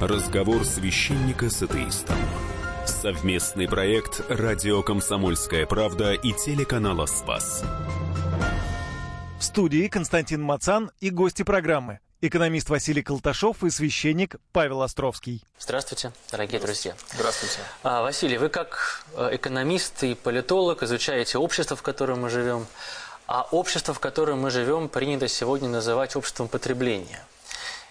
Разговор священника с атеистом. Совместный проект «Радио Комсомольская правда» и телеканала «Спас». В студии Константин Мацан и гости программы. Экономист Василий Колташов и священник Павел Островский. Здравствуйте, дорогие друзья. Здравствуйте. А, Василий, вы как э, экономист и политолог изучаете общество, в котором мы живем. А общество, в котором мы живем, принято сегодня называть обществом потребления.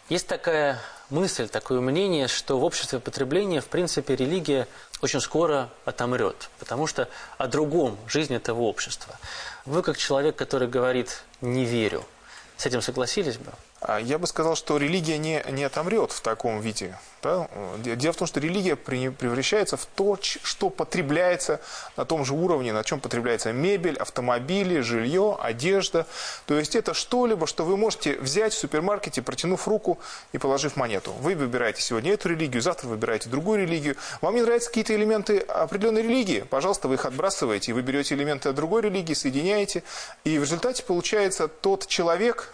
Есть такая мысль, такое мнение, что в обществе потребления, в принципе, религия очень скоро отомрет, потому что о другом жизнь этого общества. Вы, как человек, который говорит «не верю», с этим согласились бы? А я бы сказал, что религия не, не отомрет в таком виде. Да? Дело в том, что религия превращается в то, что потребляется на том же уровне, на чем потребляется мебель, автомобили, жилье, одежда. То есть это что-либо, что вы можете взять в супермаркете, протянув руку и положив монету. Вы выбираете сегодня эту религию, завтра выбираете другую религию. Вам не нравятся какие-то элементы определенной религии? Пожалуйста, вы их отбрасываете, вы берете элементы другой религии, соединяете. И в результате получается тот человек,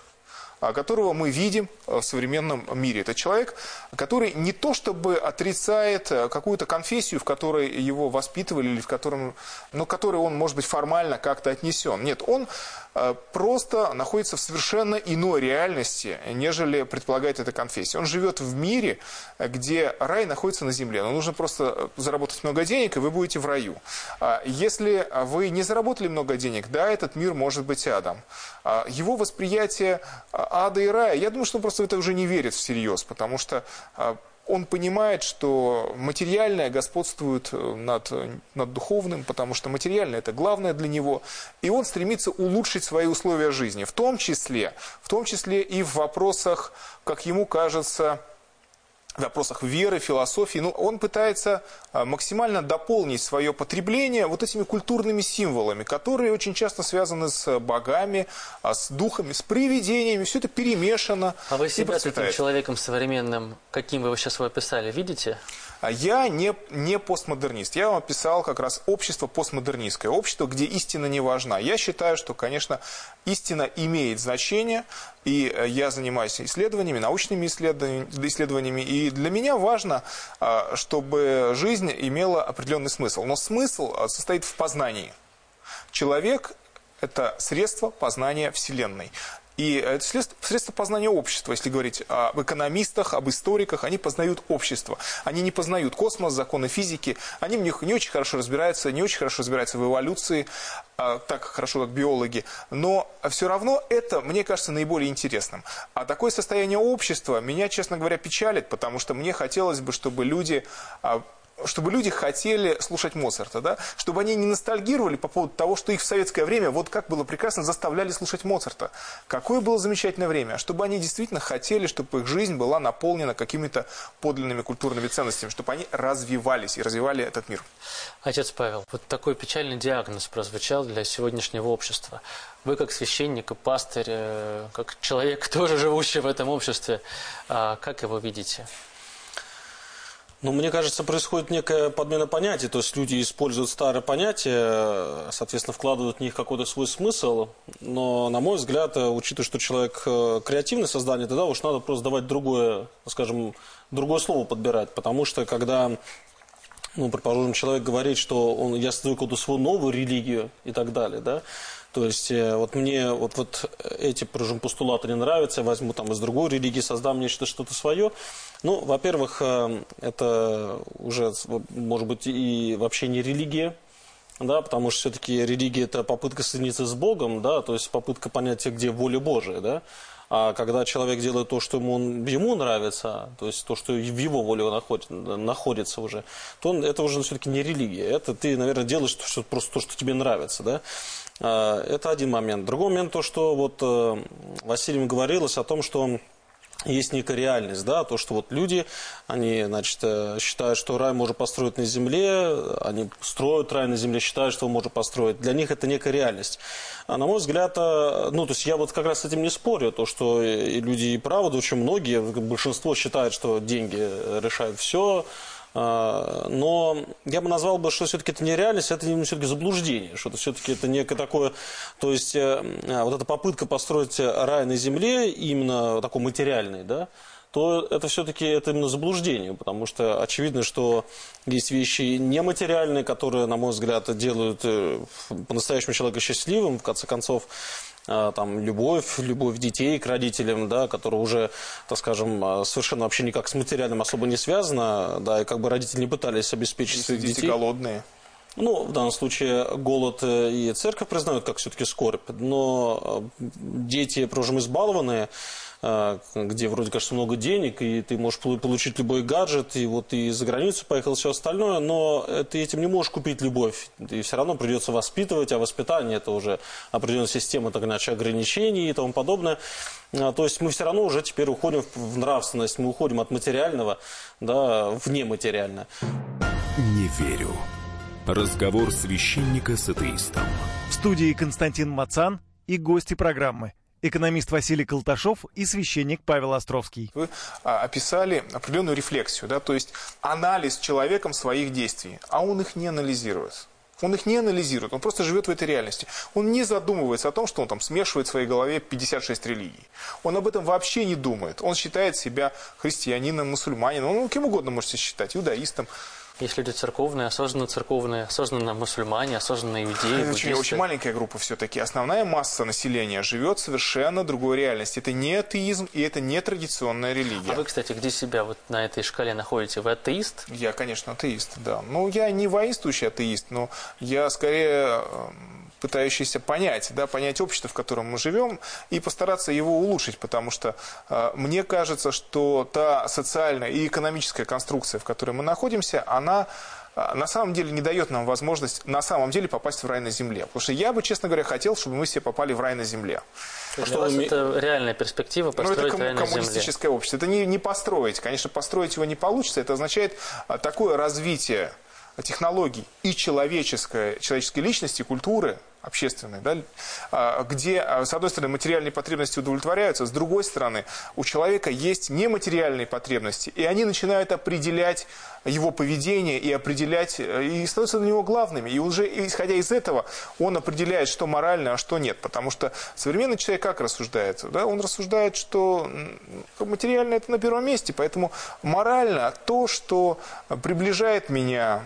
которого мы видим э, в современном мире. Это человек, который не то чтобы отрицает э, какую-то конфессию, в которой его воспитывали, или в котором, но которой он, может быть, формально как-то отнесен. Нет, он Э, просто находится в совершенно иной реальности, нежели предполагает эта конфессия. Он живет в мире, где рай находится на земле. Но нужно просто заработать много денег, и вы будете в раю. А если вы не заработали много денег, да, этот мир может быть адом. А его восприятие ада и рая, я думаю, что он просто в это уже не верит всерьез, потому что а, он понимает, что материальное господствует э, над, над духовным, потому что материальное это главное для него, и он стремится улучшить свои условия жизни, в том числе, в том числе и в вопросах, как ему кажется, вопросах веры, философии, но он пытается а, максимально дополнить свое потребление вот этими культурными символами, которые очень часто связаны с богами, а, с духами, с привидениями, все это перемешано. А вы себя таким человеком современным, каким вы его сейчас его описали, видите? А я не, не постмодернист. Я вам описал как раз общество постмодернистское. Общество, где истина не важна. Я считаю, что, конечно, истина имеет значение. И э, я занимаюсь исследованиями, научными исследованиями. И для меня важно, а, чтобы жизнь имела определенный смысл. Но смысл а, состоит в познании. Человек – это средство познания Вселенной. И это средство познания общества, если говорить об экономистах, об историках, они познают общество. Они не познают космос, законы физики, они в них не очень хорошо разбираются, не очень хорошо разбираются в эволюции, а, так хорошо, как биологи. Но все равно это, мне кажется, наиболее интересным. А такое состояние общества меня, честно говоря, печалит, потому что мне хотелось бы, чтобы люди а, чтобы люди хотели слушать Моцарта, да? чтобы они не ностальгировали по поводу того, что их в советское время, вот как было прекрасно, заставляли слушать Моцарта. Какое было замечательное время. Чтобы они действительно хотели, чтобы их жизнь была наполнена какими-то подлинными культурными ценностями, чтобы они развивались и развивали этот мир. Отец Павел, вот такой печальный диагноз прозвучал для сегодняшнего общества. Вы как священник и пастырь, э, как человек, тоже живущий в этом обществе, а как его видите? Ну, мне кажется, происходит некая подмена понятий. То есть люди используют старые понятия, соответственно, вкладывают в них какой-то свой смысл. Но, на мой взгляд, учитывая, что человек э, креативное создание, тогда уж надо просто давать другое, скажем, другое слово подбирать. Потому что, когда ну, предположим, человек говорит, что он, я создаю какую-то свою новую религию и так далее, да, то есть э, вот мне вот, вот эти прожим, постулаты не нравятся, я возьму там из другой религии, создам нечто что-то свое. Ну, во-первых, э, это уже может быть и вообще не религия, да, потому что все-таки религия это попытка соединиться с Богом, да, то есть попытка понять, где воля Божия, да. А когда человек делает то, что ему, ему нравится, то есть то, что в его воле находит, находится уже, то он, это уже все-таки не религия. Это ты, наверное, делаешь что, просто то, что тебе нравится. Да? А, это один момент. Другой момент то, что вот э, Василием говорилось о том, что есть некая реальность, да, то, что вот люди, они, значит, э, считают, что рай можно построить на земле, они строят рай на земле, считают, что можно построить. Для них это некая реальность. А на мой взгляд, э, ну, то есть я вот как раз с этим не спорю, то, что люди и правда, очень многие, большинство считают, что деньги решают все, но я бы назвал бы, что все-таки это не реальность, это все-таки заблуждение, что это все-таки это некое такое, то есть э, вот эта попытка построить рай на земле, именно такой материальный, да, то это все-таки это именно заблуждение, потому что очевидно, что есть вещи нематериальные, которые, на мой взгляд, делают э, по-настоящему человека счастливым, в конце концов, там, любовь, любовь детей к родителям, да, которая уже, так скажем, э, совершенно вообще никак с материальным особо не связана, да, и как бы родители не пытались обеспечить Если своих дети детей. голодные. Ну, в данном случае голод и церковь признают как все-таки скорбь, но дети, прожим избалованные, где вроде, кажется, много денег, и ты можешь получить любой гаджет, и вот и за границу поехал, все остальное, но ты этим не можешь купить любовь. И все равно придется воспитывать, а воспитание это уже определенная система, так иначе, ограничений и тому подобное. То есть мы все равно уже теперь уходим в нравственность, мы уходим от материального да, в нематериальное. Не верю. Разговор священника с атеистом. В студии Константин Мацан и гости программы. Экономист Василий Колташов и священник Павел Островский. Вы а, описали определенную рефлексию, да, то есть анализ человеком своих действий, а он их не анализирует. Он их не анализирует, он просто живет в этой реальности. Он не задумывается о том, что он там смешивает в своей голове 56 религий. Он об этом вообще не думает. Он считает себя христианином, мусульманином, ну, кем угодно можете считать, иудаистом. Есть люди церковные, осознанно церковные, осознанно мусульмане, осознанно иудеи, Это очень, очень маленькая группа все-таки. Основная масса населения живет в совершенно другой реальности. Это не атеизм и это не традиционная религия. А вы, кстати, где себя вот на этой шкале находите? Вы атеист? Я, конечно, атеист, да. Ну, я не воинствующий атеист, но я скорее пытающийся понять, да, понять общество, в котором мы живем, и постараться его улучшить, потому что э, мне кажется, что та социальная и экономическая конструкция, в которой мы находимся, она на самом деле не дает нам возможность на самом деле попасть в рай на земле. Потому что я бы, честно говоря, хотел, чтобы мы все попали в рай на земле. Для что вас это реальная перспектива построить ну, это ком- рай на коммунистическое земле. общество. Это не, не построить. Конечно, построить его не получится. Это означает такое развитие технологий и человеческой, человеческой личности, культуры, общественной, да, где, с одной стороны, материальные потребности удовлетворяются, с другой стороны, у человека есть нематериальные потребности, и они начинают определять его поведение и определять, и становятся для него главными. И уже исходя из этого, он определяет, что морально, а что нет. Потому что современный человек как рассуждает? Да? Он рассуждает, что материально это на первом месте, поэтому морально то, что приближает меня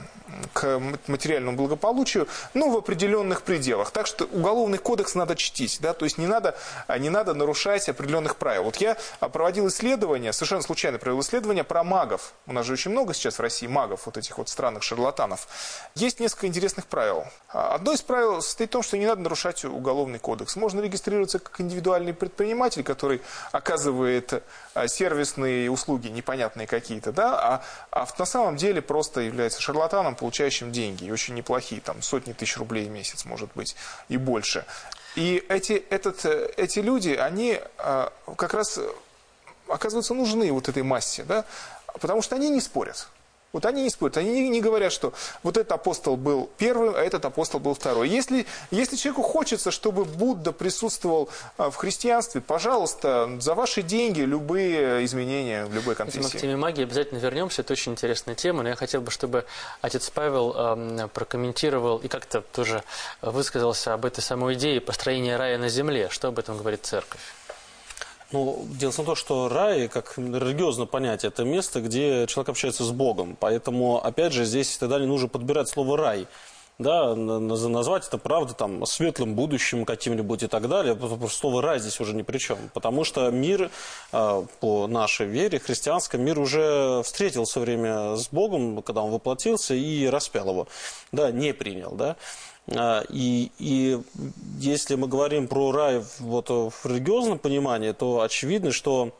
к материальному благополучию, ну, в определенных пределах. Так что уголовный кодекс надо чтить, да, то есть не надо, не надо нарушать определенных правил. Вот я проводил исследование, совершенно случайно провел исследование про магов. У нас же очень много сейчас в России магов, вот этих вот странных шарлатанов. Есть несколько интересных правил. Одно из правил состоит в том, что не надо нарушать уголовный кодекс. Можно регистрироваться как индивидуальный предприниматель, который оказывает сервисные услуги непонятные какие-то, да, а, а на самом деле просто является шарлатаном, получающим деньги, и очень неплохие, там сотни тысяч рублей в месяц, может быть, и больше. И эти, этот, эти люди, они а, как раз оказываются нужны вот этой массе, да, потому что они не спорят. Вот они не спорят, они не говорят, что вот этот апостол был первым, а этот апостол был второй. Если, если человеку хочется, чтобы Будда присутствовал а, в христианстве, пожалуйста, за ваши деньги любые изменения в любой конфессии. Мы к теме магии обязательно вернемся, это очень интересная тема, но я хотел бы, чтобы отец Павел э, прокомментировал и как-то тоже высказался об этой самой идее построения рая на земле. Что об этом говорит церковь? Ну, дело в том, что рай, как религиозное понятие, это место, где человек общается с Богом. Поэтому, опять же, здесь тогда не нужно подбирать слово «рай». Да, назвать это, правда, там, светлым будущим каким-нибудь и так далее. Слово «рай» здесь уже ни при чем. Потому что мир, а, по нашей вере, христианском, мир уже встретил все время с Богом, когда он воплотился и распял его. Да, не принял, да. А, и, и если мы говорим про рай вот, в религиозном понимании, то очевидно, что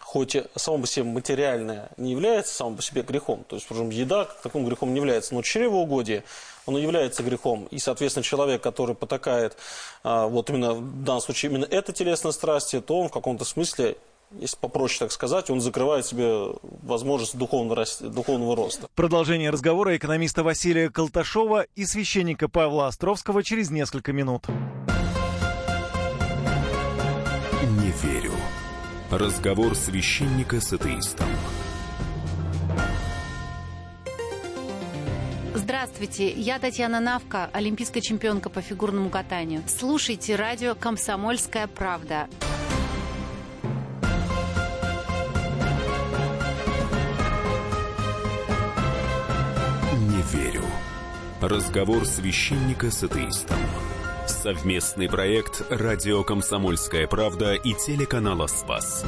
хоть само по себе материальное не является само по себе грехом, то есть, скажем, еда таким грехом не является, но чревоугодие, оно является грехом. И, соответственно, человек, который потакает а, вот именно в данном случае именно это телесное страсти, то он в каком-то смысле если попроще так сказать, он закрывает себе возможность духовного, духовного роста. Продолжение разговора экономиста Василия Колташова и священника Павла Островского через несколько минут. Не верю. Разговор священника с атеистом. Здравствуйте, я Татьяна Навка, олимпийская чемпионка по фигурному катанию. Слушайте радио «Комсомольская правда». Разговор священника с атеистом. Совместный проект «Радио Комсомольская правда» и телеканала «Спас».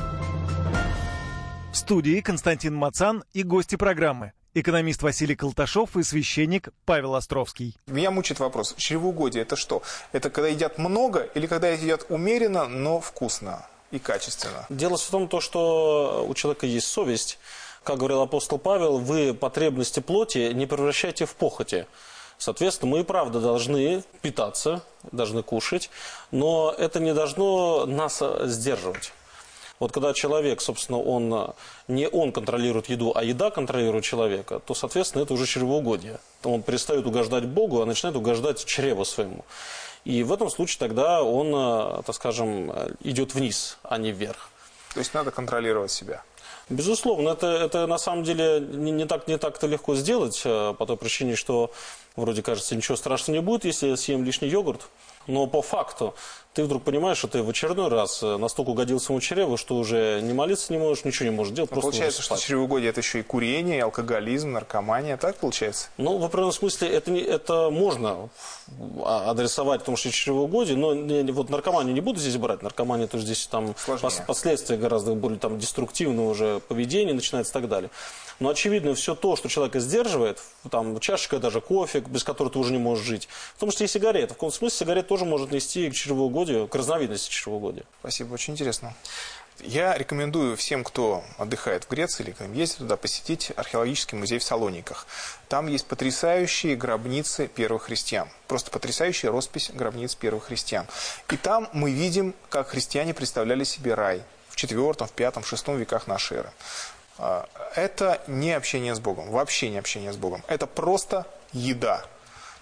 В студии Константин Мацан и гости программы. Экономист Василий Колташов и священник Павел Островский. Меня мучает вопрос. Чревоугодие – это что? Это когда едят много или когда едят умеренно, но вкусно и качественно? Дело в том, то, что у человека есть совесть. Как говорил апостол Павел, вы потребности плоти не превращайте в похоти. Соответственно, мы и правда должны питаться, должны кушать, но это не должно нас сдерживать. Вот когда человек, собственно, он не он контролирует еду, а еда контролирует человека, то, соответственно, это уже чревоугодие. Он перестает угождать Богу, а начинает угождать чреву своему. И в этом случае тогда он, э, так скажем, идет вниз, а не вверх. То есть надо контролировать себя. Безусловно, это, это на самом деле не, не так не так-то легко сделать, э, по той причине, что вроде кажется, ничего страшного не будет, если я съем лишний йогурт. Но по факту ты вдруг понимаешь, что ты в очередной раз э, настолько угодил своему чреву, что уже не молиться не можешь, ничего не можешь делать. Но просто получается, что чревоугодие это еще и курение, и алкоголизм, наркомания, так получается? Ну, в определенном смысле это, не, это можно а, адресовать, потому что чревоугодие, но не, вот наркоманию не буду здесь брать, наркомания то здесь там пос, последствия гораздо более там деструктивного уже поведения начинается и так далее. Но очевидно, все то, что человека сдерживает, там чашечка даже кофе, без которой ты уже не можешь жить, в том числе и сигарета. В каком смысле сигарет тоже может нести к чревоугодию, к разновидности чревоугодия. Спасибо, очень интересно. Я рекомендую всем, кто отдыхает в Греции или ездит туда, посетить археологический музей в Салониках. Там есть потрясающие гробницы первых христиан. Просто потрясающая роспись гробниц первых христиан. И там мы видим, как христиане представляли себе рай в четвертом, в пятом, в шестом веках нашей эры. А, это не общение с Богом, вообще не общение с Богом. Это просто еда.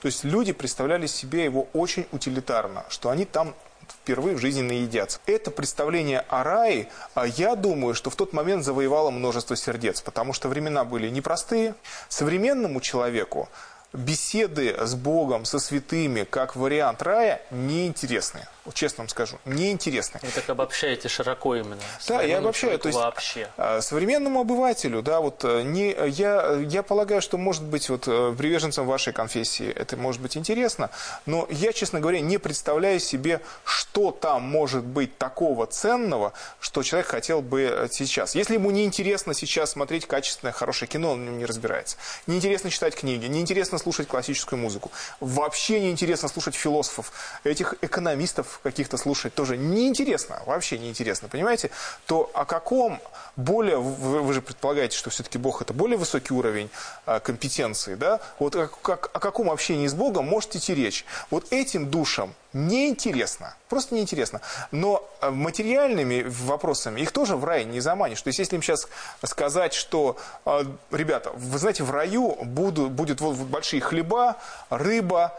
То есть люди представляли себе его очень утилитарно, что они там впервые в жизни наедятся. Это представление о рае, а я думаю, что в тот момент завоевало множество сердец, потому что времена были непростые. Современному человеку беседы с Богом, со святыми, как вариант рая, неинтересны. Честно вам скажу, неинтересны. Вы так обобщаете широко именно. Да, я обобщаю. То есть вообще. А, современному обывателю, да, вот э, не, я, я полагаю, что может быть вот э, приверженцам вашей конфессии это может быть интересно, но я, честно говоря, не представляю себе, что там может быть такого ценного, что человек хотел бы э, сейчас. Если ему не интересно сейчас смотреть качественное, хорошее кино, он не разбирается. Неинтересно читать книги, неинтересно слушать классическую музыку. Вообще неинтересно слушать философов, этих экономистов каких-то слушать тоже неинтересно, вообще неинтересно, понимаете? То о каком более, вы, вы же предполагаете, что все-таки Бог это более высокий уровень а, компетенции, да? Вот как, как, о каком общении с Богом может идти речь? Вот этим душам неинтересно, просто неинтересно. Но а, материальными вопросами их тоже в рай не заманишь. То есть, если им сейчас сказать, что, а, ребята, вы знаете, в раю будут, будет вот большие хлеба, рыба,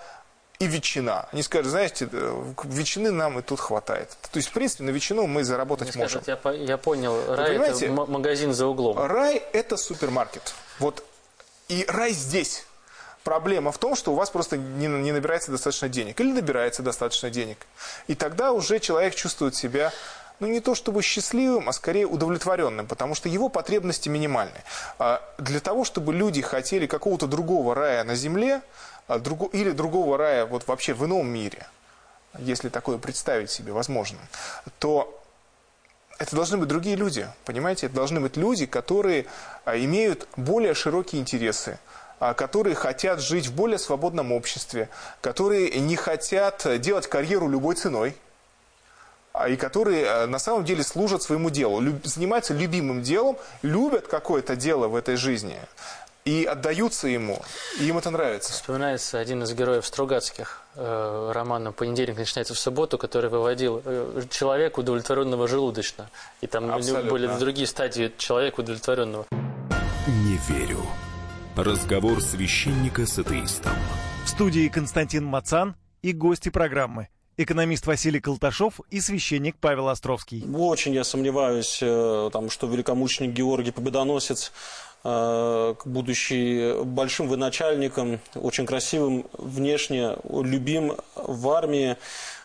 и ветчина. Они скажут, знаете, э, ветчины нам и тут хватает. То есть, в принципе, на ветчину мы заработать Они можем. Скажут, я, я понял, рай это магазин за углом. Рай это супермаркет. Вот. И рай здесь. Проблема в том, что у вас просто не, не набирается достаточно денег. Или набирается достаточно денег. И тогда уже человек чувствует себя ну не то чтобы счастливым, а скорее удовлетворенным, потому что его потребности минимальны. А для того, чтобы люди хотели какого-то другого рая на земле, а, или другого рая вот вообще в ином мире, если такое представить себе возможно, то это должны быть другие люди, понимаете? Это должны быть люди, которые а, имеют более широкие интересы, которые хотят жить в более свободном обществе, которые не хотят делать карьеру любой ценой, и которые на самом деле служат своему делу, занимаются любимым делом, любят какое-то дело в этой жизни и отдаются ему, и им это нравится. Вспоминается один из героев Стругацких э, романа «Понедельник начинается в субботу», который выводил э, человека, удовлетворенного желудочно. И там Абсолютно. были другие стадии человека, удовлетворенного. Не верю. Разговор священника с атеистом. В студии Константин Мацан и гости программы экономист Василий Колташов и священник Павел Островский. Очень я сомневаюсь, э, там, что великомученик Георгий Победоносец Э, будучи большим военачальником, очень красивым внешне, любим в армии,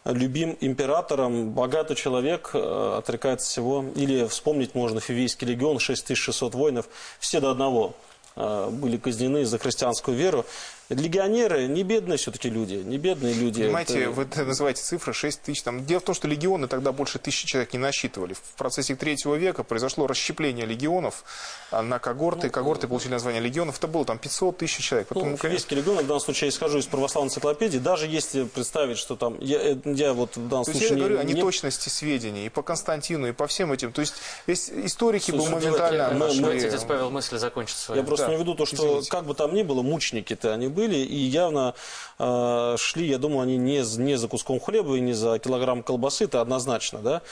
любим императором, богатый человек, э, отрекается всего. Или вспомнить можно Фивийский легион, 6600 воинов, все до одного были казнены за христианскую веру. Легионеры не бедные все-таки люди, не бедные люди. Понимаете, Это- вы называете цифры 6 тысяч. Там. Дело в том, что легионы тогда больше тысячи человек не насчитывали. В процессе третьего века произошло расщепление легионов на когорты. когорты получили название легионов. Это было там 500 тысяч человек. Ну, Поэтому, конечно, Филийский регион, в данном случае я исхожу из православной энциклопедии, даже если представить, что там, я, э, я вот в данном То есть случае я говорю о не, не- неточности сведений и по Константину, и по всем этим. То есть весь историки бы Слушай, моментально мы- мы- нашли... Отец Павел мысль закончит свою. Я просто Да, имею в виду то, что извините. как бы там ни было, мученики-то они были, и явно э, шли, я думаю, они не, не за куском хлеба и не за килограмм колбасы, это однозначно, да.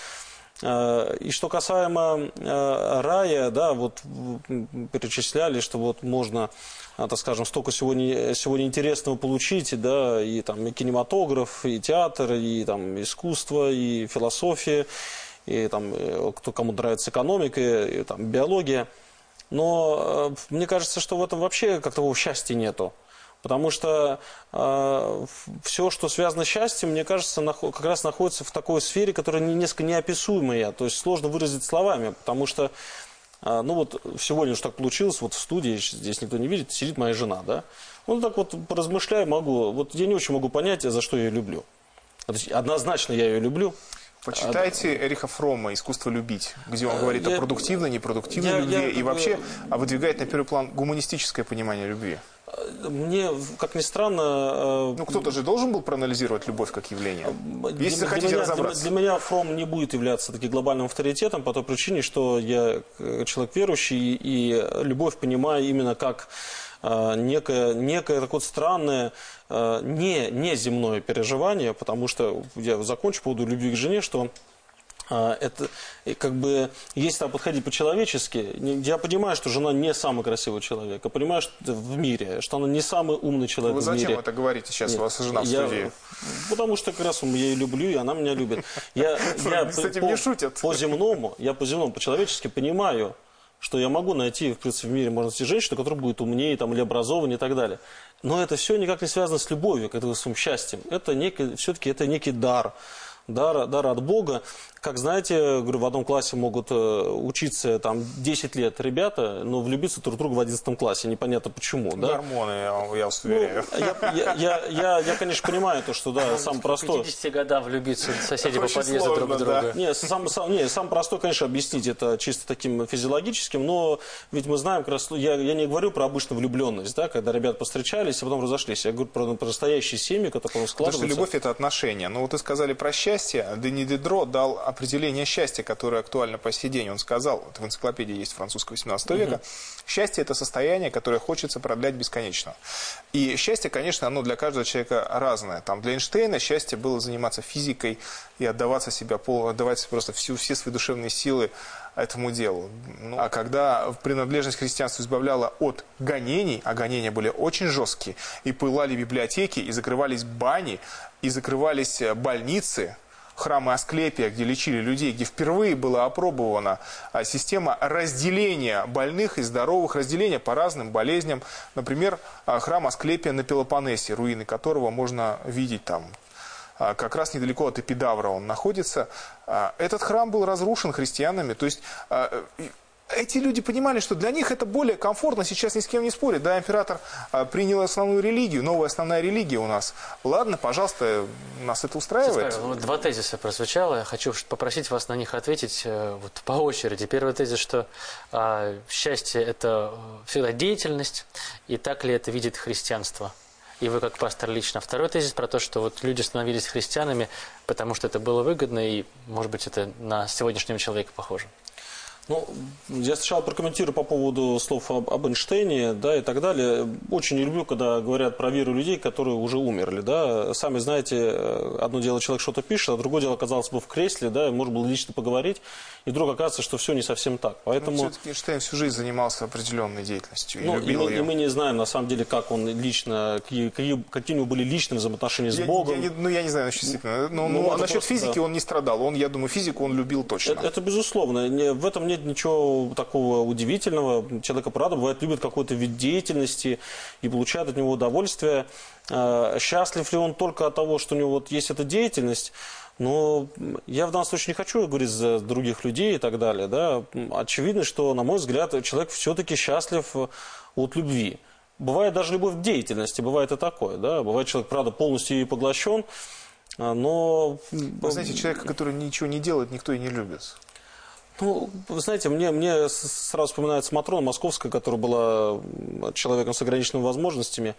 Э, И что касаемо э, рая, да, вот перечисляли, что вот можно, а, так скажем, столько сегодня, сегодня интересного получить, да, и там и кинематограф, и театр, и там искусство, и философия, и там э, кто кому нравится экономика, и там биология. Но э, мне кажется, что в этом вообще как такового счастья нету. Потому что все, что связано с счастьем, мне кажется, как раз находится в такой сфере, которая не, несколько неописуемая. То есть сложно выразить словами, потому что, э, ну вот сегодня уж так получилось, вот в студии, здесь никто не видит, сидит моя жена, да. Ну так вот поразмышляю, могу, вот я не очень могу понять, за что я ее люблю. Однозначно я ее люблю. Почитайте Эриха Фрома «Искусство любить», где он говорит А, я- о продуктивной, непродуктивной я- любви я и вообще а выдвигает на первый план гуманистическое понимание любви. Мне, как ни странно, э, Ну, кто-то же должен был проанализировать любовь как явление. Для- Если для хотите меня, разобраться. Для, для меня Фром не будет являться таким глобальным авторитетом по той причине, что я э, человек верующий и любовь понимаю именно как э, некое, некое такое странное, не, не земное переживание, потому что я закончу по поводу любви к жене, что это и как бы, если там подходить по-человечески, я понимаю, что жена не самый красивый человек, я понимаю, что в мире, что она не самый умный человек Вы в зачем мире. это говорите сейчас? Нет, У вас жена в я- студии. Потому что как раз я ее люблю, и она меня любит. Я, я С этим по, не шутят. По земному, я по земному, по-человечески понимаю, что я могу найти, в принципе, в мире можно найти женщину, которая будет умнее там, или образованнее и так далее. Но это все никак не связано с любовью, как с своим счастьем. Это некий, все-таки это некий дар. Дар, дар от Бога. Как знаете, говорю, в одном классе могут э, учиться там 10 лет ребята, но влюбиться друг в друга в 11 классе. Непонятно почему. Да? Гормоны, я, я вас Ну, уверяю. я, я, я, я, я, конечно, понимаю то, что да, сам простой. 50 годам влюбиться соседи по подъезду друг в сложно, да. друга. Не, сам, сам, не, сам простой, конечно, объяснить это чисто таким физиологическим, но ведь мы знаем, как раз, ну, я, я не говорю про обычную влюбленность, да, когда ребята постречались, а потом разошлись. Я говорю про, про настоящие семьи, которые потом Потому что складываются. любовь – это отношения. Но вот вы сказали про счастье. Дени Дидро дал определение счастья, которое актуально по сей день. Он сказал, это в энциклопедии есть французского 18 века, счастье – это состояние, которое хочется продлять бесконечно. И счастье, конечно, оно для каждого человека разное. Там для Эйнштейна счастье было заниматься физикой и отдаваться себя, пол- отдавать просто всю, все свои душевные силы этому делу. Ну, а когда принадлежность к христианству избавляла от гонений, а гонения были очень жесткие, и пылали библиотеки, и закрывались бани, и закрывались э, больницы, храмы Асклепия, где лечили людей, где впервые была опробована а, система разделения больных и здоровых, разделения по разным болезням. Например, а, храм Асклепия на Пелопоннесе, руины которого можно видеть там а, как раз недалеко от Эпидавра он находится. Этот храм был разрушен христианами. То есть эти люди понимали, что для них это более комфортно, сейчас ни с кем не спорят. Да, император а, принял основную религию, новая основная религия у нас. Ладно, пожалуйста, нас это устраивает. Павел, вот два тезиса прозвучало. Я хочу попросить вас на них ответить э, вот, по очереди. Первый тезис, что а, счастье – это э, всегда деятельность, и так ли это видит христианство? И вы как пастор лично. Второй тезис про то, что вот люди становились христианами, потому что это было выгодно, и, может быть, это на сегодняшнего человека похоже. Ну, я сначала прокомментирую по поводу слов об, об Эйнштейне, да, и так далее. Очень не люблю, когда говорят про веру людей, которые уже умерли, да. Сами знаете, э, одно дело человек что-то пишет, а другое дело оказалось бы в кресле, да, и можно было лично поговорить, и вдруг оказывается, что все не совсем так. Поэтому... Все-таки Эйнштейн всю жизнь занимался определенной деятельностью и Ну, и любил мы, ее. и мы не знаем, на самом деле, как он лично, какие, какие, у него были личные взаимоотношения с Я- Богом. я не- ну, я не знаю насчет действительно. Но, Ну, ну, а насчет просто, физики да. он не страдал. Он, я думаю, физику он любил точно. Это, это безусловно. Не- в этом нет ничего такого удивительного. Человека, правда, бывает, любит какой-то вид деятельности и получает от него удовольствие. Э, Счастлив ли он только от того, что у него вот есть эта деятельность? Но я в данном случае не хочу говорить за других людей и так далее. Да? Очевидно, что, на мой взгляд, человек все-таки счастлив от любви. Бывает даже любовь к деятельности, бывает и такое, да. Бывает человек, правда, полностью ей поглощен, а, но... Вы знаете, человека, который ничего не делает, никто и не любит. Ну, вы знаете, мне, мне сразу вспоминается Матрона Московская, которая была человеком с ограниченными возможностями.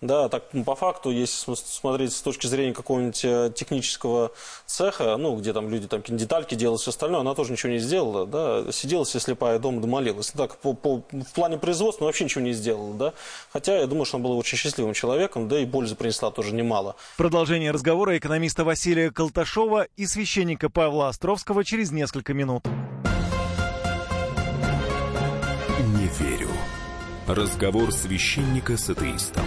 Да, так по факту, если смотреть с точки зрения какого-нибудь э, технического цеха, ну, где там люди там детальки делают, все остальное, она тоже ничего не сделала, да, сидела себе слепая дома, домолилась. Так, по, по, в плане производства вообще ничего не сделала, да, хотя я думаю, что она была очень счастливым человеком, да и пользы принесла тоже немало. Продолжение разговора экономиста Василия Колташова и священника Павла Островского через несколько минут. Разговор священника с атеистом.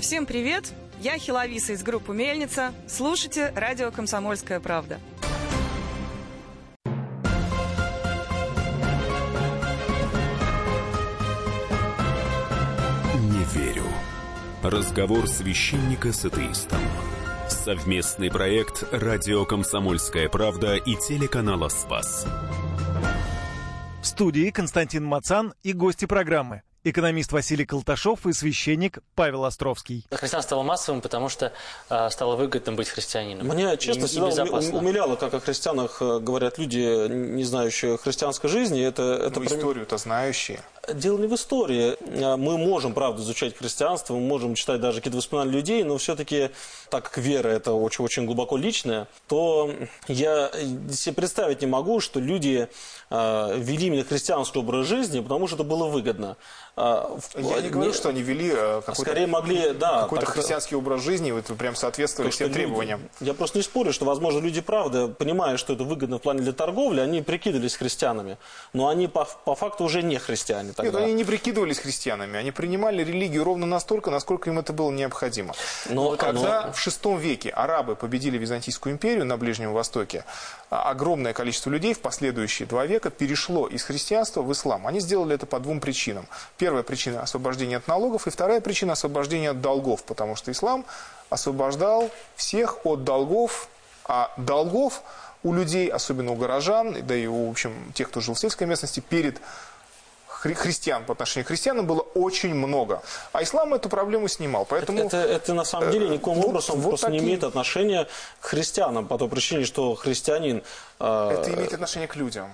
Всем привет! Я Хиловиса из группы «Мельница». Слушайте радио «Комсомольская правда». Не верю. Разговор священника с атеистом. Совместный проект «Радио Комсомольская правда» и телеканала «Спас». Студии Константин Мацан и гости программы экономист Василий Колташов и священник Павел Островский. Христиан стало массовым, потому что э, стало выгодно быть христианином. Меня, честно, и, всегда и умиляло, как о христианах э, говорят люди, не знающие христианской жизни. Это, это ну, историю-то знающие. Дело не в истории. А, мы можем, правда, изучать христианство, мы можем читать даже какие-то воспоминания людей, но все-таки, так как вера – это очень-очень глубоко личное, то я себе представить не могу, что люди э, вели именно христианский образ жизни, потому что это было выгодно. А, я не говорю, что они вели э, какой-то, Скорее могли, да, какой-то христианский образ жизни, вот прям соответствовали всем требованиям. Я просто не спорю, что, возможно, люди, правда, понимая, что это выгодно в плане для торговли, они прикидывались христианами. Но они по, по факту уже не христиане тогда. Нет, они не прикидывались христианами. Они принимали религию ровно настолько, насколько им это было необходимо. Но, Когда но... в VI веке арабы победили Византийскую империю на Ближнем Востоке, а, огромное количество людей в последующие два века перешло из христианства в ислам. Они сделали это по двум причинам. Первая причина – освобождение от налогов, и вторая причина – освобождение от долгов, потому что ислам освобождал всех от долгов, а долгов у людей, особенно у горожан, да и у в общем, тех, кто жил в сельской местности, перед хри христиан по отношению к христианам было очень много. А ислам эту проблему снимал. Поэтому, это, это, это на самом деле никаким вот, образом вот просто такие... не имеет отношения к христианам, по той причине, что христианин... Э... Это имеет отношение к людям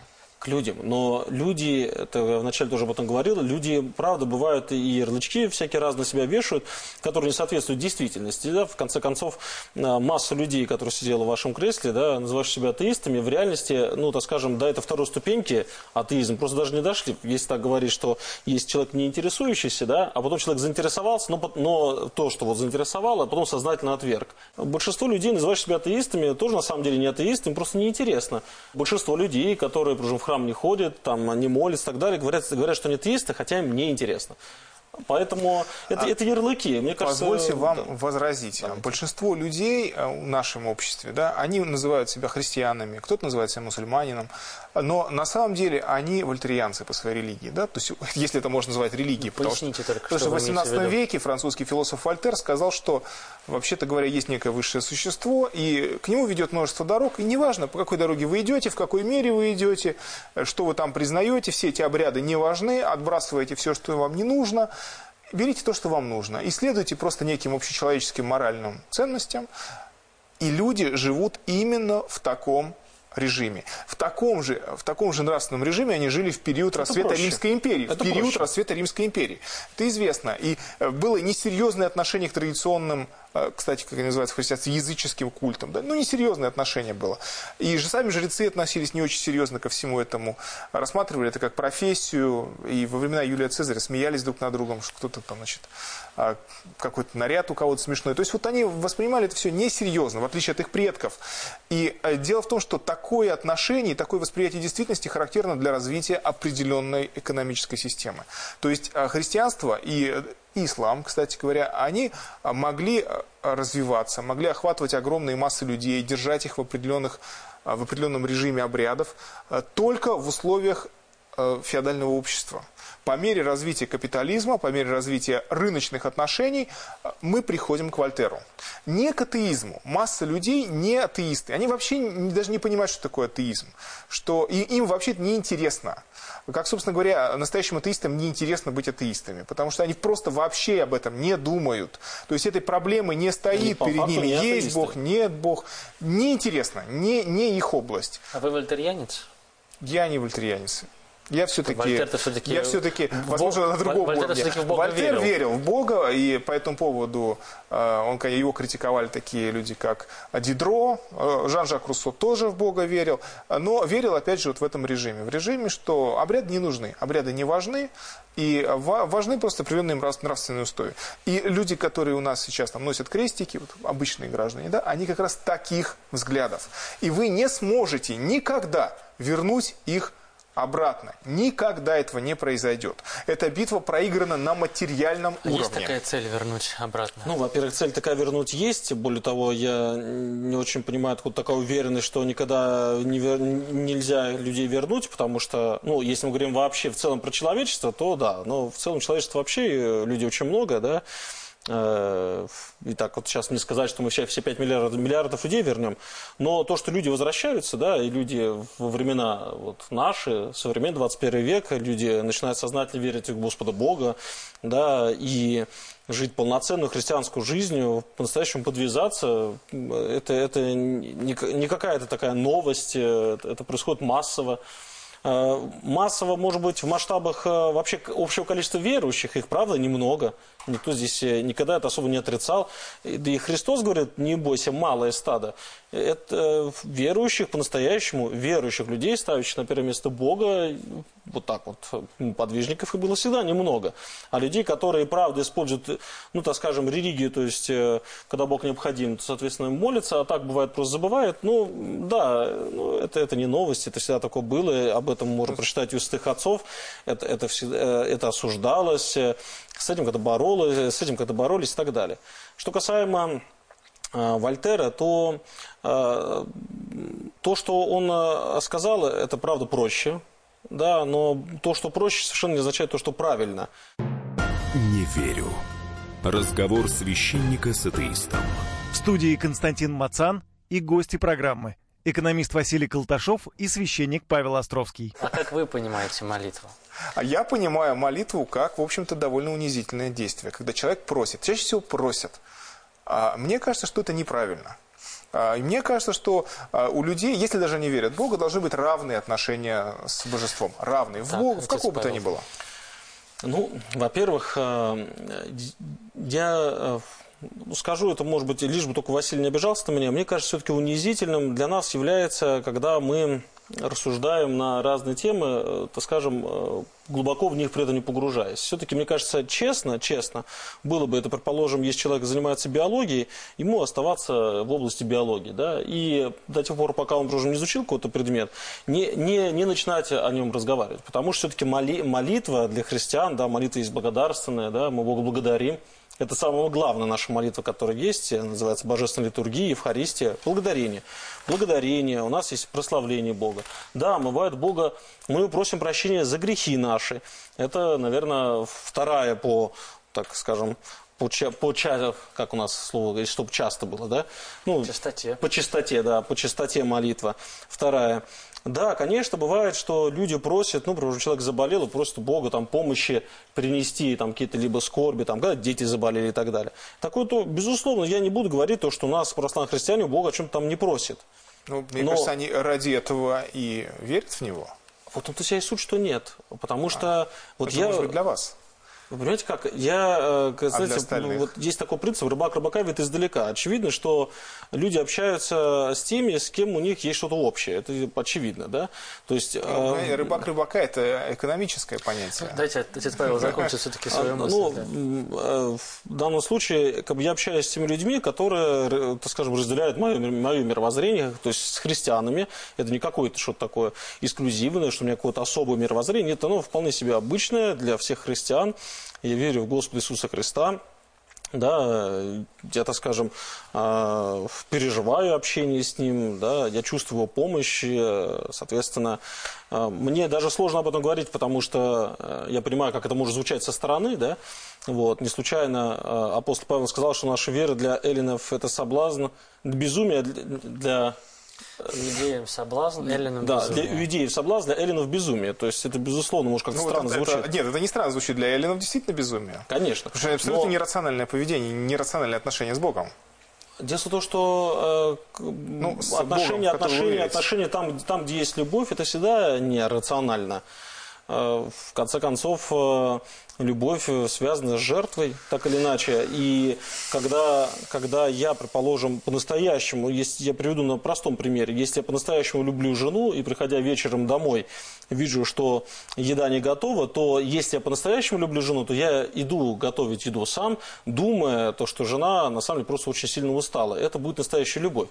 людям. Но люди, это я вначале тоже об этом говорил, люди, правда, бывают и ярлычки всякие разные себя вешают, которые не соответствуют действительности. Да? В конце концов, э, масса людей, которые сидела в вашем кресле, да, называешь себя атеистами, в реальности, ну, так скажем, до этой второй ступеньки атеизм просто даже не дошли. Если так говорить, что есть человек не интересующийся, да, а потом человек заинтересовался, но, но то, что вот заинтересовало, а потом сознательно отверг. Большинство людей, называешь себя атеистами, тоже на самом деле не атеисты, им просто неинтересно. Большинство людей, которые, прожив в храм не ходят, там, они молятся и так далее, говорят, говорят, что они атеисты, хотя им не интересно. Поэтому это, а, это ярлыки. Мне кажется, позвольте вам да. возразить. Давайте. Большинство людей э, в нашем обществе, да, они называют себя христианами, кто-то называет себя мусульманином, но на самом деле они вольтерианцы по своей религии. Да? То есть, если это можно назвать религией. Ну, потому что, только, потому что в 18 веке французский философ Вольтер сказал, что, вообще-то говоря, есть некое высшее существо, и к нему ведет множество дорог, и неважно, по какой дороге вы идете, в какой мере вы идете, что вы там признаете, все эти обряды не важны, отбрасываете все, что вам не нужно, берите то, что вам нужно, и следуйте просто неким общечеловеческим моральным ценностям, и люди живут именно в таком режиме. В таком же, в таком же нравственном режиме они жили в период Это рассвета проще. Римской империи. Это в период проще. рассвета Римской империи. Это известно. И э, было несерьезное отношение к традиционным Э, кстати, как они называются в христианстве, языческим культом. Да? Ну, несерьезное отношение было. И же сами жрецы относились не очень серьезно ко всему этому. Рассматривали это как профессию. И во времена Юлия Цезаря смеялись друг над другом, что кто-то там, значит, какой-то наряд у кого-то смешной. То есть вот они воспринимали это все несерьезно, в отличие от их предков. И э, дело в том, что такое отношение, такое восприятие действительности характерно для развития определенной экономической системы. То есть э, христианство и и ислам, кстати говоря, они а, могли а, развиваться, могли охватывать огромные массы людей, держать их в, определенных, а, в определенном режиме обрядов, только в условиях э, феодального общества. По мере развития капитализма, по мере развития рыночных отношений э, мы приходим к Вольтеру. Не к атеизму. Масса людей не атеисты. Они вообще даже не понимают, что такое атеизм. Что и им вообще это неинтересно. Как, собственно говоря, настоящим атеистам неинтересно быть атеистами, потому что они просто вообще об этом не думают. То есть этой проблемы не стоит перед ними. не Есть атеисты. Бог, нет Бог. Неинтересно, не, не их область. А вы вольтерьянец? Я не вольтерьянец. Я все-таки... Всё-таки Я все-таки, возможно, Бог- на другом Вольтер уровне. в Бога Вольтер верил. верил в Бога, и по этому поводу э, он, его критиковали такие люди, как Дидро, э, Жан-Жак Руссо тоже в Бога верил, но верил, опять же, вот в этом режиме. В режиме, что обряды не нужны, обряды не важны, и ва- важны просто определенные нрав- нравственные устои. И люди, которые у нас сейчас там носят крестики, вот обычные граждане, да, они как раз таких взглядов. И вы не сможете никогда вернуть их обратно. Никогда этого не произойдет. Эта битва проиграна на материальном А уровне. Есть такая цель вернуть обратно? Ну, во-первых, цель такая вернуть есть. Более того, я не очень понимаю, откуда такая уверенность, что никогда не вер- нельзя людей вернуть, потому что, ну, если мы говорим вообще в целом про человечество, то да. Но в целом человечество вообще э, люди очень много, да. Э, И так вот сейчас не сказать, что мы сейчас все 5 миллиардов, миллиардов людей вернем, но то, что люди возвращаются, да, и люди во времена вот наши, современный 21 век, люди начинают сознательно верить в Господа Бога, да, и жить полноценную христианскую жизнью, по-настоящему подвязаться, это, это не, не какая-то такая новость, э, это происходит массово. Э, Массово, может быть, в масштабах э, вообще общего количества верующих, их, правда, немного. Никто здесь э, никогда это особо не отрицал. Да и Христос говорит, не бойся, малое стадо. Это э, верующих, по-настоящему верующих людей, ставящих на первое место Бога, вот так вот, подвижников и было всегда немного. А людей, которые, правда, используют, ну, так скажем, религию, то есть, э, когда Бог необходим, то, соответственно, молятся, а так бывает, просто забывают. Ну, да, ну, это, это не новость, это всегда такое было, об этом можно прочитать у святых отцов, это, это, всегда, э, это осуждалось, э, с этим когда боролись, с этим когда боролись и так далее. Что касаемо Вольтера, то то, что он сказал, это правда проще, да, но то, что проще, совершенно не означает то, что правильно. Не верю. Разговор священника с атеистом. В студии Константин Мацан и гости программы. Экономист Василий Колташов и священник Павел Островский. А как вы понимаете молитву? А я понимаю молитву как, в общем-то, довольно унизительное действие, когда человек просит, чаще всего просят. А мне кажется, что это неправильно. А, и Мне кажется, что а, у людей, если даже не верят в Бога, должны быть равные отношения с божеством. Равные. В, Так, Бог- в какого бы то ни было. Ну, во-первых, э, я э, ну, скажу это, может быть, лишь бы только Василий не обижался на меня. Мне кажется, все-таки унизительным для нас является, когда мы рассуждаем на разные темы, э, так скажем, э, глубоко в них при этом не погружаясь. Все-таки, мне кажется, честно, честно, было бы это, предположим, если человек занимается биологией, ему оставаться в области биологии, да, и до тех пор, пока он уже не изучил какой-то предмет, не, не, не начинать о нем разговаривать. Потому что все-таки моли, молитва для христиан, да, молитва есть благодарственная, да, мы Бога благодарим. Это самая главная наша молитва, которая есть, называется Божественная литургия, Евхаристия, благодарение. Благодарение, у нас есть прославление Бога. Да, мы бывает Бога, мы просим прощения за грехи наши. Это, наверное, вторая по, так скажем, по, по как у нас слово, чтобы часто было, да? Ну, частоте. по частоте, да, по частоте молитва. Вторая. Да, конечно, бывает, что люди просят, ну, например, человек заболел и просит Бога там помощи принести там какие-то либо скорби, там, когда дети заболели и так далее. Такое то, безусловно, я не буду говорить то, что нас православные христиане Бога о чем-то там не просит. Ну, мне Но- кажется, они ради этого и верят в него. Вот тут вся и суть, что нет. Потому что вот Это я... может быть для вас. Вы понимаете, как? Я, э, как, А знаете, ну, вот есть такой принцип, рыбак рыбака видит издалека. Очевидно, что люди общаются с теми, с кем у них есть что-то общее. Это очевидно, да? То есть... Ну, э, Рыбак рыбака – это экономическое понятие. Дайте отец Павел закончить все-таки А, свою мысль. Ну, да. э, в данном случае как бы я общаюсь с теми людьми, которые, так скажем, разделяют мое, мое мировоззрение, то есть с христианами. Это не какое-то что-то такое эксклюзивное, что у меня какое-то особое мировоззрение. Это оно вполне себе обычное для всех христиан. Я верю в Господа Иисуса Христа. да, я, так скажем, а, переживаю общение с ним, да, я чувствую его помощь, соответственно, а, мне даже сложно об этом говорить, потому что э, я понимаю, как это может звучать со стороны, да, вот, не случайно а, апостол Павел сказал, что наша вера для эллинов – это соблазн, безумие для Иудеям соблазн, эллинам да, безумие. для иудеев соблазн, для эллинов безумие. То есть это, безусловно, может как-то Ну, странно это- это- звучит. нет, это не странно звучит. Для эллинов действительно безумие. Конечно. Потому что это абсолютно Но нерациональное поведение, нерациональное отношение с Богом. Дело в том, что э, Ну, отношения, Богом, отношения, отношения там, там, где есть любовь, это всегда нерационально. Э, в конце концов, э, любовь э, связана с жертвой, так или иначе. И когда, когда я, предположим, по-настоящему, если я приведу на простом примере, если я по-настоящему люблю жену и, приходя вечером домой, вижу, что еда не готова, то если я по-настоящему люблю жену, то я иду готовить еду сам, думая, то, что жена на самом деле просто очень сильно устала. Это будет настоящая любовь.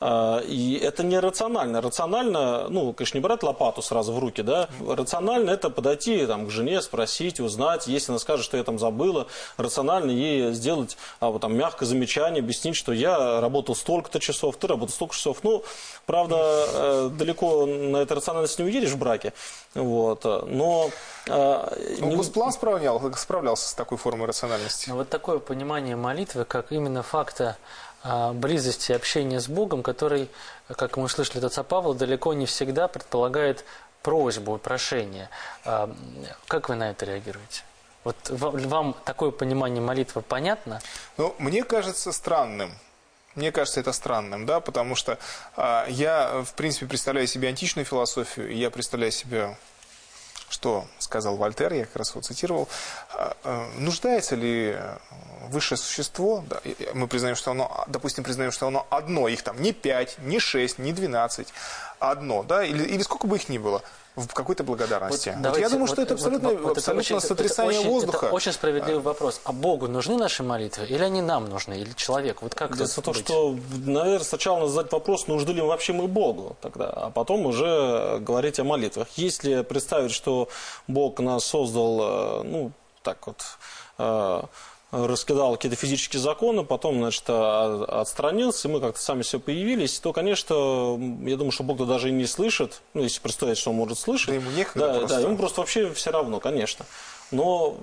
А, И это не рационально. Рационально, ну, конечно, не брать лопату сразу в руки, да. Рационально это подойти там, к жене, спросить, узнать. Если она скажет, что я там забыла, рационально ей сделать а, вот, там, мягкое замечание, объяснить, что я работал столько-то часов, ты работал столько часов. Ну, правда, э, далеко на этой рациональности не уедешь в браке. Вот. Но Ну, не- Госплан справлял, справлялся с такой формой рациональности. Но вот такое понимание молитвы, как именно факта а, близости общения с Богом, который, как мы слышали от отца Павла, далеко не всегда предполагает просьбу, прошение. А, Как вы на это реагируете? Вот вам вам такое понимание молитвы понятно? Ну, мне кажется странным. Мне кажется это странным, да, потому что а, я, в принципе, представляю себе античную философию, и я представляю себе, что сказал Вольтер, я как раз его цитировал, а, а, нуждается ли э, высшее существо, да, мы признаем, что оно, допустим, признаем, что оно одно, их там не пять, не шесть, не двенадцать, одно, да, или, или сколько бы их ни было, в какой-то благодарности. Вот давайте- я думаю, что вот- это вот- абсолютно, вот это абсолютно очень- это сотрясание очень- воздуха. Это очень справедливый вопрос. А Богу нужны наши молитвы? Или они нам нужны? Или человеку? Вот как тут в том, быть? что, наверное, сначала надо задать вопрос, нужны ли вообще мы Богу тогда, а потом уже говорить о молитвах. Если представить, что Бог нас создал, э, ну, так вот, э, раскидал какие-то физические законы, потом, значит, а- отстранился, и мы как-то сами все появились, то, конечно, я думаю, что Бог-то даже и не слышит, ну, если представить, что он может слышать. Да ему некогда да, просто. Да, ему просто вообще все равно, конечно. Но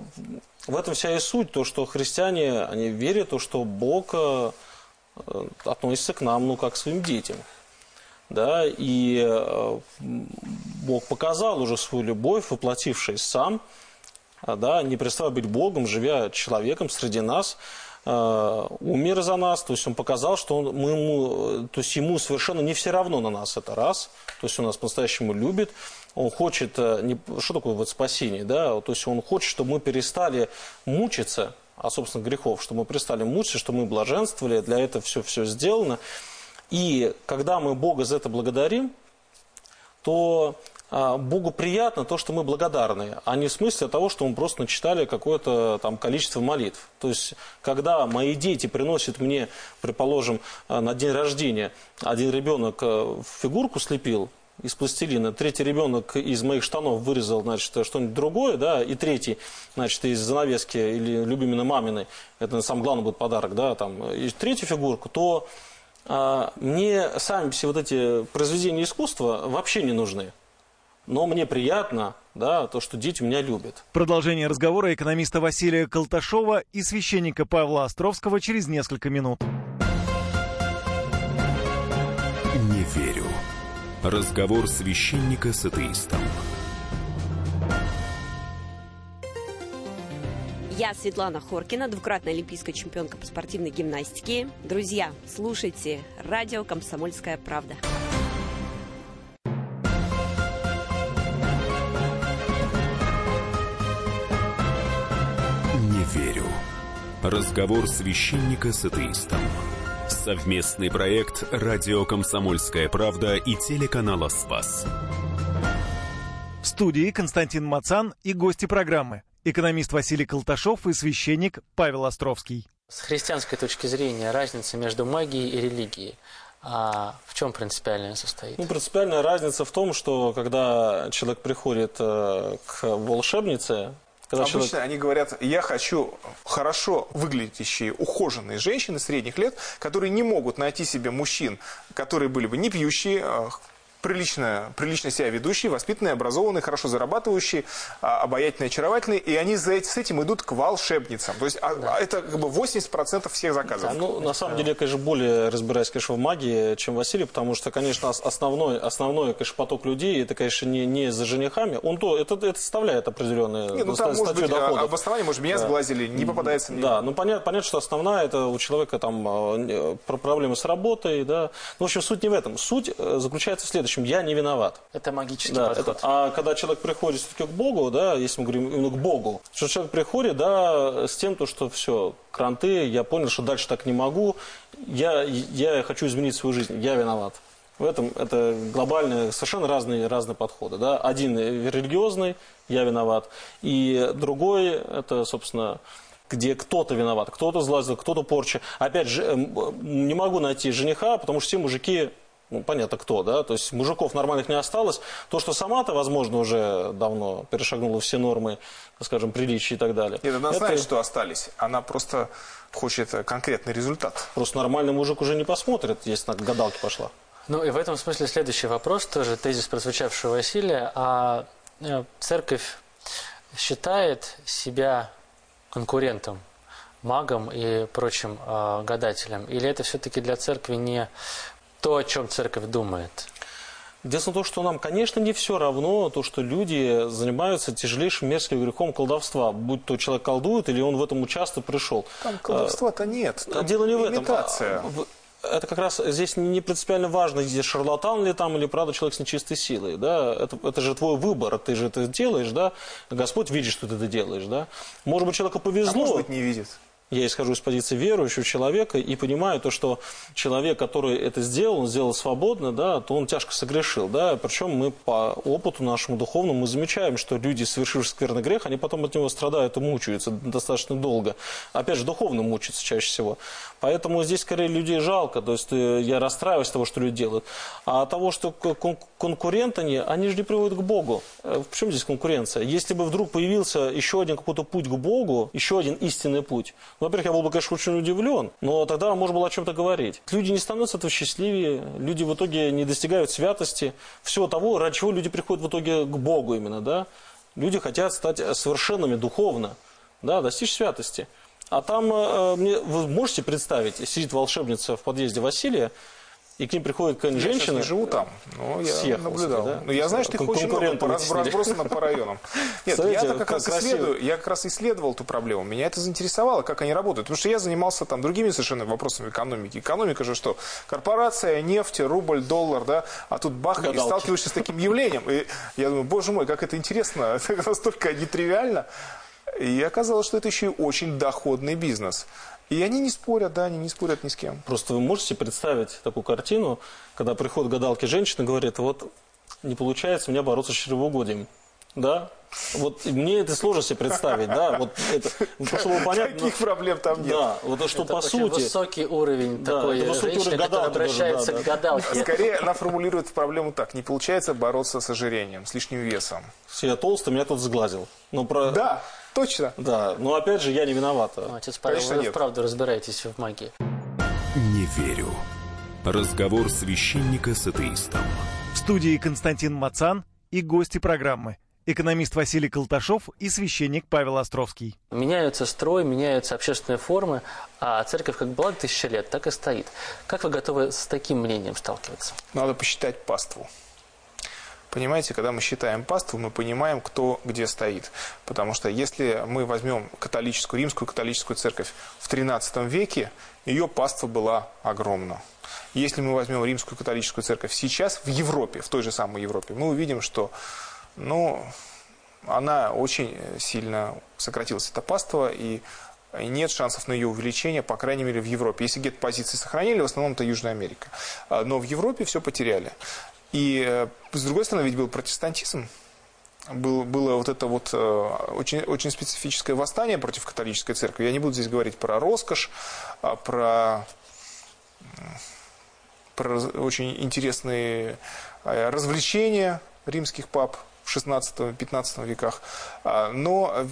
в этом вся и суть, то, что христиане, они верят, то, что Бог э, относится к нам, ну, как к своим детям. Да, и э, Бог показал уже свою любовь, воплотившись сам, а, да, не переставая быть Богом, живя человеком среди нас, э, умер за нас, то есть он показал, что он, мы ему, то есть ему совершенно не все равно на нас, это раз, то есть он нас по-настоящему любит, он хочет, э, не, что такое вот спасение, да, то есть он хочет, чтобы мы перестали мучиться от собственных грехов, чтобы мы перестали мучиться, чтобы мы блаженствовали, для этого все, все сделано. И когда мы Бога за это благодарим, то а, Богу приятно то, что мы благодарны, а не в смысле того, что мы просто начитали какое-то там количество молитв. То есть, когда мои дети приносят мне, предположим, а, на день рождения, один ребенок а, фигурку слепил из пластилина, третий ребенок из моих штанов вырезал, значит, что-нибудь другое, да, и третий, значит, из занавески или любимой маминой, это самый главный будет подарок, да, там, и третью фигурку, то а, мне сами все вот эти произведения искусства вообще не нужны. Но мне приятно, да, то, что дети меня любят. Продолжение разговора экономиста Василия Колташова и священника Павла Островского через несколько минут. Не верю. Разговор священника с атеистом. Я Светлана Хоркина, двукратная олимпийская чемпионка по спортивной гимнастике. Друзья, слушайте радио «Комсомольская правда». Разговор священника с атеистом. Совместный проект «Радио Комсомольская правда» и телеканала «Спас». В студии Константин Мацан и гости программы. Экономист Василий Колташов и священник Павел Островский. С христианской точки зрения разница между магией и религией а в чем принципиальная состоит? Ну, принципиальная разница в том, что когда человек приходит э, к волшебнице, Когда Обычно человек... они говорят, я хочу хорошо выглядящие, ухоженные женщины средних лет, которые не могут найти себе мужчин, которые были бы не пьющие, а, прилично, прилично себя ведущие, воспитанные, образованные, хорошо зарабатывающие, а, обаятельные, очаровательные, и они за, с этим идут к волшебницам. То есть а, да. это как бы 80% всех заказов. Да, ну, на самом деле, я, конечно, более разбираюсь, конечно, в магии, чем Василий, потому что, конечно, основной, основной конечно, поток людей, это, конечно, не, не за женихами, он то, это, это составляет определенные не, ну, там, может быть, доходов. А, в основании, может, меня да. сглазили, не попадается. Да, ну, понятно, понятно, что основная, это у человека там проблемы с работой, да. Ну, в общем, суть не в этом. Суть э, заключается в следующем общем, я не виноват. Это магический да, подход. Это, а когда человек приходит все-таки к Богу, да, если мы говорим именно к Богу, что человек приходит, да, с тем, то, что все, кранты, я понял, что дальше так не могу, я, я хочу изменить свою жизнь, я виноват. В этом это глобальные, совершенно разные, разные подходы. Да? Один религиозный, я виноват, и другой, это, собственно, где кто-то виноват, кто-то злазил, кто-то порча. Опять же, не могу найти жениха, потому что все мужики ну, понятно кто, да, то есть мужиков нормальных не осталось. То, что сама-то, возможно, уже давно перешагнула все нормы, скажем, приличия и так далее. Нет, она это... знает, что остались. Она просто хочет конкретный результат. Просто нормальный мужик уже не посмотрит, если на гадалки пошла. Ну и в этом смысле следующий вопрос, тоже тезис прозвучавшего Василия. А э, церковь считает себя конкурентом магом и прочим э, гадателем? Или это все-таки для церкви не то, о чем церковь думает? Дело в том, что нам, конечно, не все равно то, что люди занимаются тяжелейшим мерзким грехом колдовства. Будь то человек колдует, или он в этом участок пришел. Там колдовства-то нет. Там Дело не имитация. в этом. Это как раз здесь не принципиально важно, здесь шарлатан ли там, или правда человек с нечистой силой. Да? Это, это же твой выбор, ты же это делаешь, да? Господь видит, что ты это делаешь, да? Может быть, человеку повезло. А может быть, не видит я исхожу из позиции верующего человека и понимаю то, что человек, который это сделал, он сделал свободно, да, то он тяжко согрешил. Да, причем мы по опыту нашему духовному мы замечаем, что люди, совершившие скверный грех, они потом от него страдают и мучаются достаточно долго. Опять же, духовно мучаются чаще всего. Поэтому здесь скорее людей жалко, то есть э, я расстраиваюсь того, что люди делают. А того, что конкурент они, они же не приводят к Богу. Э, в чем здесь конкуренция? Если бы вдруг появился еще один какой-то путь к Богу, еще один истинный путь, ну, во-первых, я был бы, конечно, очень удивлен, но тогда можно было о чем-то говорить. Люди не становятся этого счастливее, люди в итоге не достигают святости, всего того, ради чего люди приходят в итоге к Богу именно, да. Люди хотят стать совершенными духовно, да, достичь святости. А там, э, мне, вы можете представить, сидит волшебница в подъезде Василия, и к ним приходит какая-нибудь женщина. Я не живу там, но я наблюдал. Да? Но я знаю, что их очень много разбросано по районам. Нет, я как раз исследую, я как раз исследовал эту проблему. Меня это заинтересовало, как они работают. Потому что я занимался там другими совершенно вопросами экономики. Экономика же что? Корпорация, нефть, рубль, доллар, да? А тут бах, и сталкиваешься с таким явлением. И я думаю, боже мой, как это интересно. Это настолько нетривиально. И оказалось, что это еще и очень доходный бизнес. И они не спорят, да, они не спорят ни с кем. Просто вы можете представить такую картину, когда приходят гадалки женщины, говорят, вот не получается у меня бороться с чревоугодием. Да, вот мне это сложно себе представить, да, вот это, чтобы понятно. Таких проблем там нет. Да, вот что это по сути. высокий уровень да, такой это женщины, уровень которая обращается даже, да, к гадалке. Скорее, она формулирует проблему так: не получается бороться с ожирением, с лишним весом. Я толстый, меня тут сглазил. Ну про. Да. Точно. Да, но опять же, я не виноват. Отец Павел, Конечно, вы нет. вправду разбираетесь в магии. Не верю. Разговор священника с атеистом. В студии Константин Мацан и гости программы. Экономист Василий Колташов и священник Павел Островский. Меняются строй, меняются общественные формы, а церковь как была тысяча лет, так и стоит. Как вы готовы с таким мнением сталкиваться? Надо посчитать паству. Понимаете, когда мы считаем паству, мы понимаем, кто где стоит. Потому что если мы возьмем католическую, римскую католическую церковь в XIII веке, ее паства была огромна. Если мы возьмем римскую католическую церковь сейчас в Европе, в той же самой Европе, мы увидим, что ну, она очень сильно сократилась, эта паства, и нет шансов на ее увеличение, по крайней мере, в Европе. Если где-то позиции сохранили, в основном это Южная Америка. А, но в Европе все потеряли. И э, с другой стороны, ведь был протестантизм, был, было вот это вот э, очень, очень специфическое восстание против католической церкви. Я не буду здесь говорить про роскошь, а про, про очень интересные э, развлечения римских пап в в 16-15 веках. А, но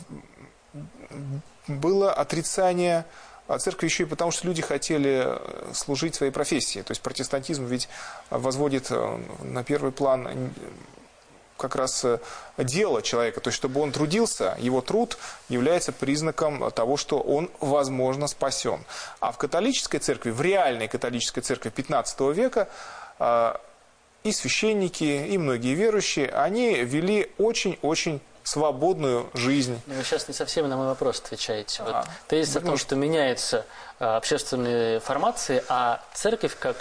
было отрицание церкви еще и потому, что люди хотели служить своей профессии. То есть протестантизм ведь возводит на первый план как раз э, дело человека. То есть, чтобы он трудился, его труд является признаком того, что он, возможно, спасен. А в католической церкви, в реальной католической церкви 15 века, э, и священники, и многие верующие, они вели очень-очень свободную жизнь. Вы сейчас не совсем на мой вопрос отвечаете. Вот а, тезис о том, что меняются э, общественные формации, а церковь как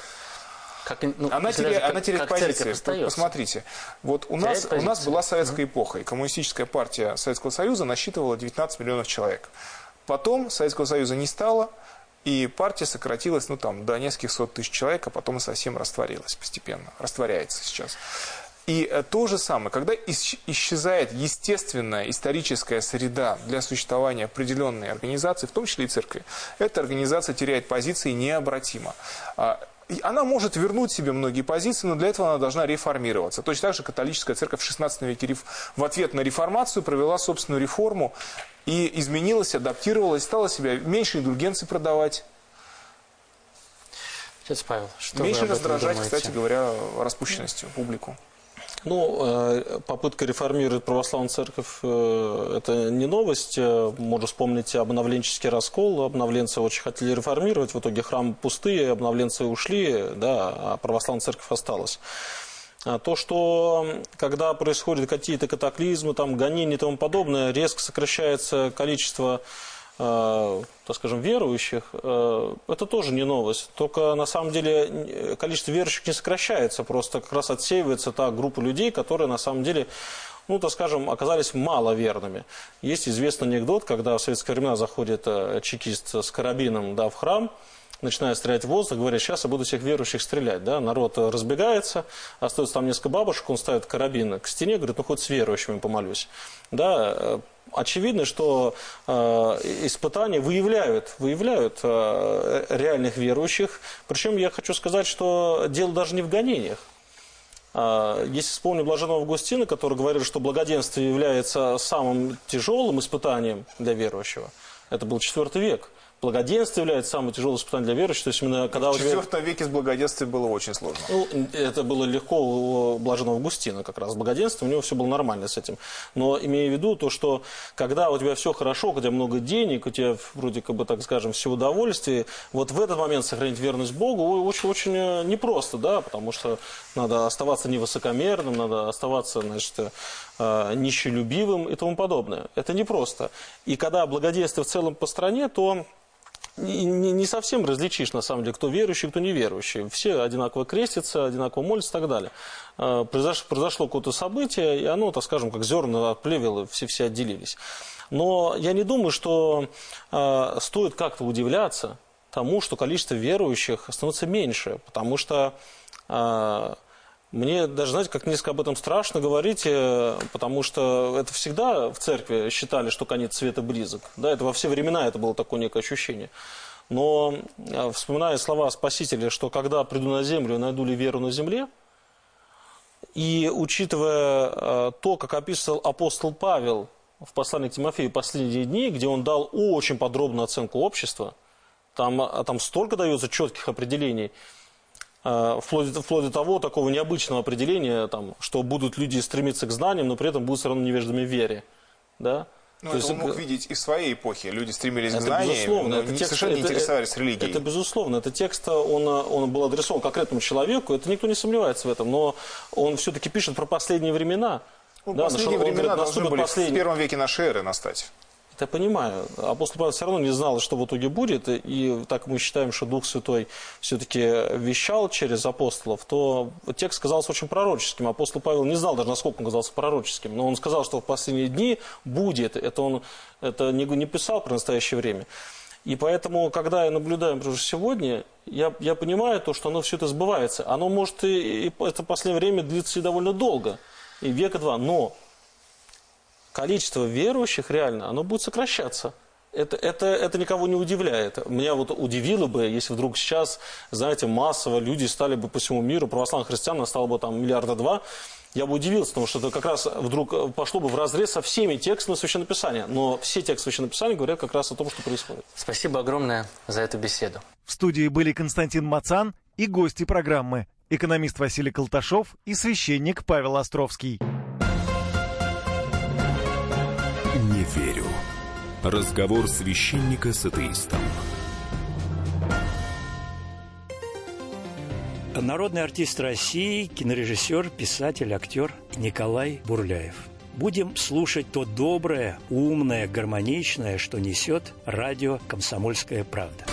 как, ну, она, теряет, как, она теряет как позиции. Посмотрите, вот у нас, у нас была советская эпоха, и коммунистическая партия Советского Союза насчитывала 19 миллионов человек. Потом Советского Союза не стало, и партия сократилась ну, там, до нескольких сот тысяч человек, а потом и совсем растворилась постепенно. Растворяется сейчас. И э, то же самое, когда исчезает естественная историческая среда для существования определенной организации, в том числе и церкви, эта организация теряет позиции необратимо. А, она может вернуть себе многие позиции, но для этого она должна реформироваться. Точно так же католическая церковь в 16 веке в ответ на реформацию провела собственную реформу и изменилась, адаптировалась, стала себя меньше индульгенций продавать. Отец Павел, что Меньше раздражать, кстати говоря, распущенностью публику. Ну, э, попытка реформировать православную церковь э, – это не новость. Э, можно вспомнить обновленческий раскол. Обновленцы очень хотели реформировать. В итоге храмы пустые, обновленцы ушли, да, а православная церковь осталась. А то, что когда происходят какие-то катаклизмы, там, гонения и тому подобное, резко сокращается количество так скажем, верующих, э, это тоже не новость. Только на самом деле количество верующих не сокращается, просто как раз отсеивается та группа людей, которые на самом деле ну, так скажем, оказались маловерными. Есть известный анекдот, когда в советское времена заходит э, чекист с карабином да, в храм, начинает стрелять в воздух, говорит, сейчас я буду всех верующих стрелять. Да? Народ разбегается, остается там несколько бабушек, он ставит карабин к стене, говорит, ну хоть с верующими помолюсь. Да? Очевидно, что э, испытания выявляют, выявляют э, реальных верующих. Причем я хочу сказать, что дело даже не в гонениях. Э, если вспомню Блаженного Августина, который говорил, что благоденствие является самым тяжелым испытанием для верующего, это был IV век благоденствие является самым тяжелым испытанием для верующих. То есть именно когда в IV тебя... веке с благоденствием было очень сложно. Ну, это было легко у блаженного Августина как раз. Благоденствие, у него все было нормально с этим. Но имея в виду то, что когда у тебя все хорошо, у тебя много денег, у тебя вроде как бы, так скажем, все удовольствие, вот в этот момент сохранить верность Богу очень-очень э, непросто, да, потому что надо оставаться невысокомерным, надо оставаться, значит, э, нищелюбивым и тому подобное. Это непросто. И когда благодействие в целом по стране, то не, не совсем различишь, на самом деле, кто верующий, кто неверующий. Все одинаково крестятся, одинаково молятся и так далее. А, произошло, произошло какое-то событие, и оно, так скажем, как зерна отплевело, все-все отделились. Но я не думаю, что э, стоит как-то удивляться тому, что количество верующих становится меньше, потому что э, мне даже, знаете, как несколько об этом страшно говорить, э, потому что это всегда в церкви считали, что конец света близок. Да, это во все времена это было такое некое ощущение. Но э, вспоминая слова Спасителя, что когда приду на землю, найду ли веру на земле, и учитывая э, то, как описывал апостол Павел в послании к Тимофею «Последние дни», где он дал очень подробную оценку общества, там, там столько дается четких определений – вплоть, вплоть до того такого необычного определения, там, что будут люди стремиться к знаниям, но при этом будут все равно невеждами в вере. Да? Ну, это есть, он мог видеть и в своей эпохе. Люди стремились это к знаниям, безусловно, но это текст, совершенно не интересовались это, религией. Это безусловно. Это текст, он, он был адресован конкретному человеку, это никто не сомневается в этом, но он все-таки пишет про последние времена. Ну, да, последние времена говорит, должны были последний... в первом веке нашей эры настать. Я понимаю. Апостол Павел все равно не знал, что в итоге будет, и так мы считаем, что Дух Святой все-таки вещал через апостолов, то текст казался очень пророческим. Апостол Павел не знал даже, насколько он казался пророческим, но он сказал, что в последние дни будет. Это он это не, не писал про настоящее время. И поэтому, когда я наблюдаю, например, сегодня, я, я понимаю то, что оно все это сбывается. Оно может и, и это последнее время длиться и довольно долго, и века два, но количество верующих реально, оно будет сокращаться. Это, это, это никого не удивляет. Меня вот удивило бы, если вдруг сейчас, знаете, массово люди стали бы по всему миру, православных христиан стало бы там миллиарда два, я бы удивился, потому что это как раз вдруг пошло бы в разрез со всеми текстами Священного Писания. Но все тексты Священного Писания говорят как раз о том, что происходит. Спасибо огромное за эту беседу. В студии были Константин Мацан и гости программы, экономист Василий Колташов и священник Павел Островский. Разговор священника с атеистом. Народный артист России, кинорежиссер, писатель, актер Николай Бурляев. Будем слушать то доброе, умное, гармоничное, что несет радио «Комсомольская правда».